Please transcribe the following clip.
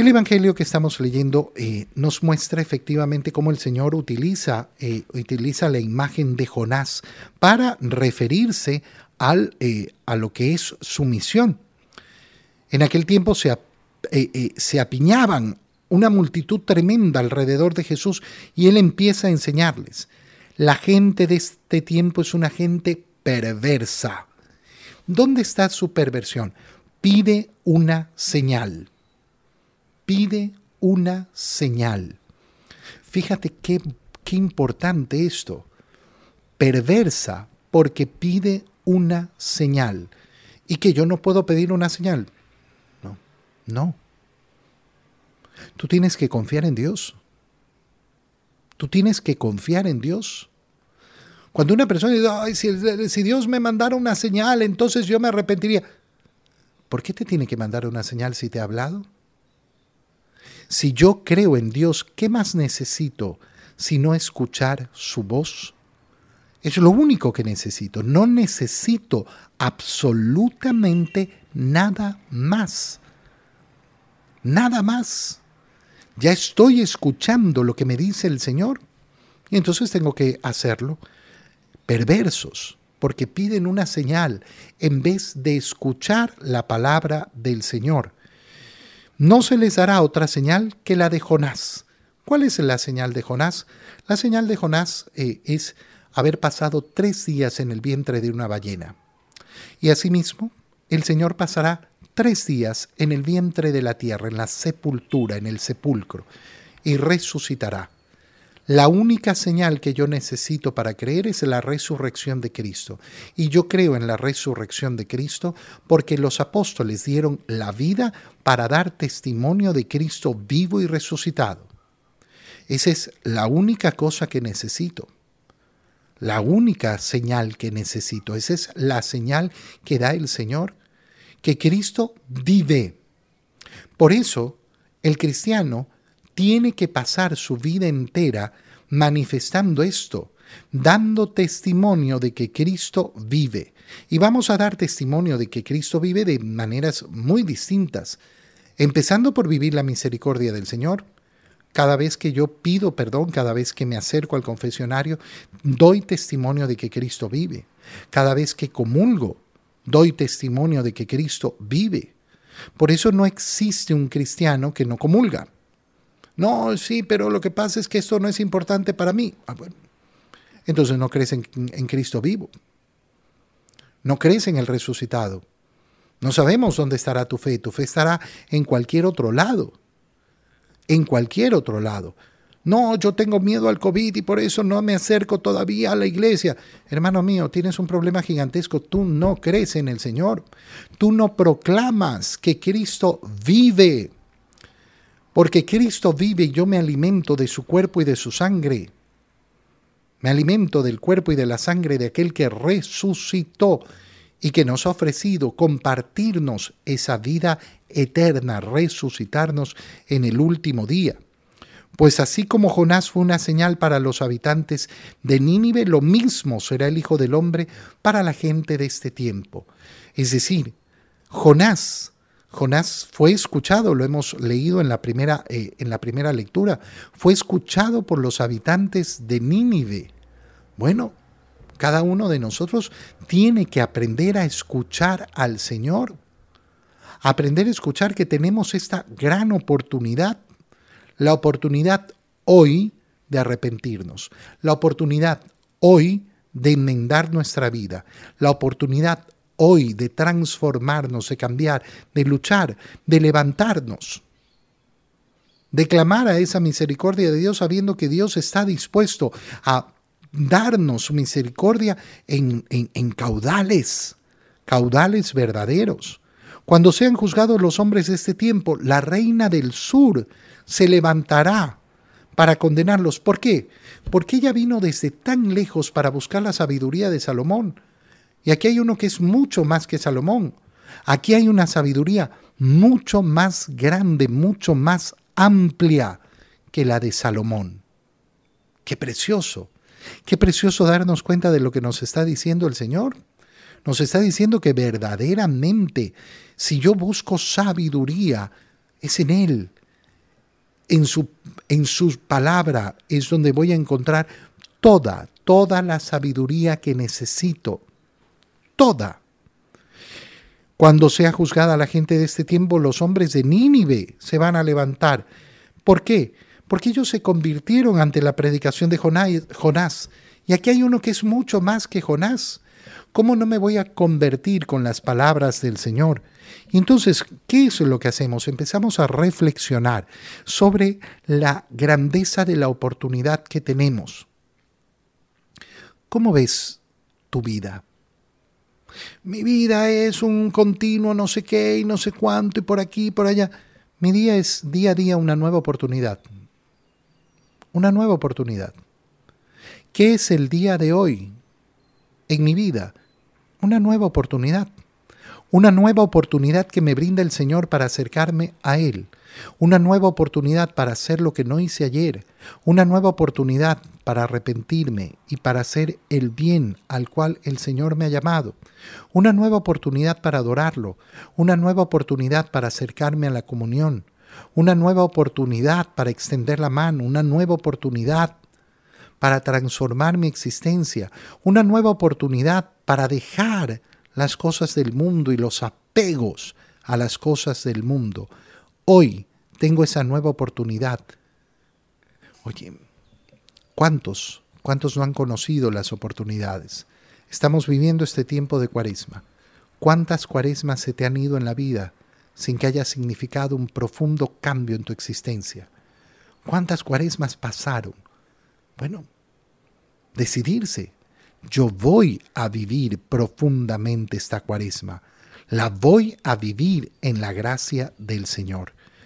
El Evangelio que estamos leyendo eh, nos muestra efectivamente cómo el Señor utiliza, eh, utiliza la imagen de Jonás para referirse al, eh, a lo que es su misión. En aquel tiempo se, se apiñaban una multitud tremenda alrededor de Jesús y él empieza a enseñarles. La gente de este tiempo es una gente perversa. ¿Dónde está su perversión? Pide una señal pide una señal. Fíjate qué, qué importante esto. Perversa porque pide una señal. ¿Y que yo no puedo pedir una señal? No, no. Tú tienes que confiar en Dios. Tú tienes que confiar en Dios. Cuando una persona dice, Ay, si, si, Dios me mandara una señal, entonces yo me arrepentiría. ¿Por qué te tiene que mandar una señal si te ha hablado? Si yo creo en Dios, ¿qué más necesito sino escuchar su voz? Es lo único que necesito. No necesito absolutamente nada más. Nada más. Ya estoy escuchando lo que me dice el Señor y entonces tengo que hacerlo. Perversos, porque piden una señal en vez de escuchar la palabra del Señor no se les dará otra señal que la de Jonás. ¿Cuál es la señal de Jonás? La señal de Jonás eh, es haber pasado tres días en el vientre de una ballena. Y asimismo, el Señor pasará tres días en el vientre de la tierra, en la sepultura, en el sepulcro, y resucitará. La única señal que yo necesito para creer es la resurrección de Cristo. Y yo creo en la resurrección de Cristo porque los apóstoles dieron la vida para dar testimonio de Cristo vivo y resucitado. Esa es la única cosa que necesito. La única señal que necesito. Esa es la señal que da el Señor, que Cristo vive. Por eso, el cristiano tiene que pasar su vida entera manifestando esto, dando testimonio de que Cristo vive. Y vamos a dar testimonio de que Cristo vive de maneras muy distintas, empezando por vivir la misericordia del Señor. Cada vez que yo pido perdón, cada vez que me acerco al confesionario, doy testimonio de que Cristo vive. Cada vez que comulgo, doy testimonio de que Cristo vive. Por eso no existe un cristiano que no comulga. No, sí, pero lo que pasa es que esto no es importante para mí. Ah, Entonces no crees en, en Cristo vivo. No crees en el resucitado. No sabemos dónde estará tu fe. Tu fe estará en cualquier otro lado. En cualquier otro lado. No, yo tengo miedo al COVID y por eso no me acerco todavía a la iglesia. Hermano mío, tienes un problema gigantesco. Tú no crees en el Señor. Tú no proclamas que Cristo vive. Porque Cristo vive y yo me alimento de su cuerpo y de su sangre. Me alimento del cuerpo y de la sangre de aquel que resucitó y que nos ha ofrecido compartirnos esa vida eterna, resucitarnos en el último día. Pues así como Jonás fue una señal para los habitantes de Nínive, lo mismo será el Hijo del Hombre para la gente de este tiempo. Es decir, Jonás Jonás fue escuchado, lo hemos leído en la primera, eh, en la primera lectura, fue escuchado por los habitantes de Nínive. Bueno, cada uno de nosotros tiene que aprender a escuchar al Señor, aprender a escuchar que tenemos esta gran oportunidad, la oportunidad hoy de arrepentirnos, la oportunidad hoy de enmendar nuestra vida, la oportunidad hoy de transformarnos, de cambiar, de luchar, de levantarnos, de clamar a esa misericordia de Dios sabiendo que Dios está dispuesto a darnos su misericordia en, en caudales, caudales verdaderos. Cuando sean juzgados los hombres de este tiempo, la reina del sur se levantará para condenarlos. ¿Por qué? Porque ella vino desde tan lejos para buscar la sabiduría de Salomón y aquí hay uno que es mucho más que Salomón. Aquí hay una sabiduría mucho más grande, mucho más amplia que la de Salomón. Qué precioso, qué precioso darnos cuenta de lo que nos está diciendo el Señor. Nos está diciendo que verdaderamente, si yo busco sabiduría, es en Él, en su, en su palabra es donde voy a encontrar toda, toda la sabiduría que necesito. Toda. Cuando sea juzgada la gente de este tiempo, los hombres de Nínive se van a levantar. ¿Por qué? Porque ellos se convirtieron ante la predicación de Jonás. Y aquí hay uno que es mucho más que Jonás. ¿Cómo no me voy a convertir con las palabras del Señor? Y entonces, ¿qué es lo que hacemos? Empezamos a reflexionar sobre la grandeza de la oportunidad que tenemos. ¿Cómo ves tu vida? Mi vida es un continuo no sé qué y no sé cuánto y por aquí y por allá. Mi día es día a día una nueva oportunidad. Una nueva oportunidad. ¿Qué es el día de hoy en mi vida? Una nueva oportunidad. Una nueva oportunidad que me brinda el Señor para acercarme a Él una nueva oportunidad para hacer lo que no hice ayer, una nueva oportunidad para arrepentirme y para hacer el bien al cual el Señor me ha llamado, una nueva oportunidad para adorarlo, una nueva oportunidad para acercarme a la comunión, una nueva oportunidad para extender la mano, una nueva oportunidad para transformar mi existencia, una nueva oportunidad para dejar las cosas del mundo y los apegos a las cosas del mundo. Hoy tengo esa nueva oportunidad. Oye, ¿cuántos, cuántos no han conocido las oportunidades? Estamos viviendo este tiempo de cuaresma. ¿Cuántas cuaresmas se te han ido en la vida sin que haya significado un profundo cambio en tu existencia? ¿Cuántas cuaresmas pasaron? Bueno, decidirse. Yo voy a vivir profundamente esta cuaresma. La voy a vivir en la gracia del Señor.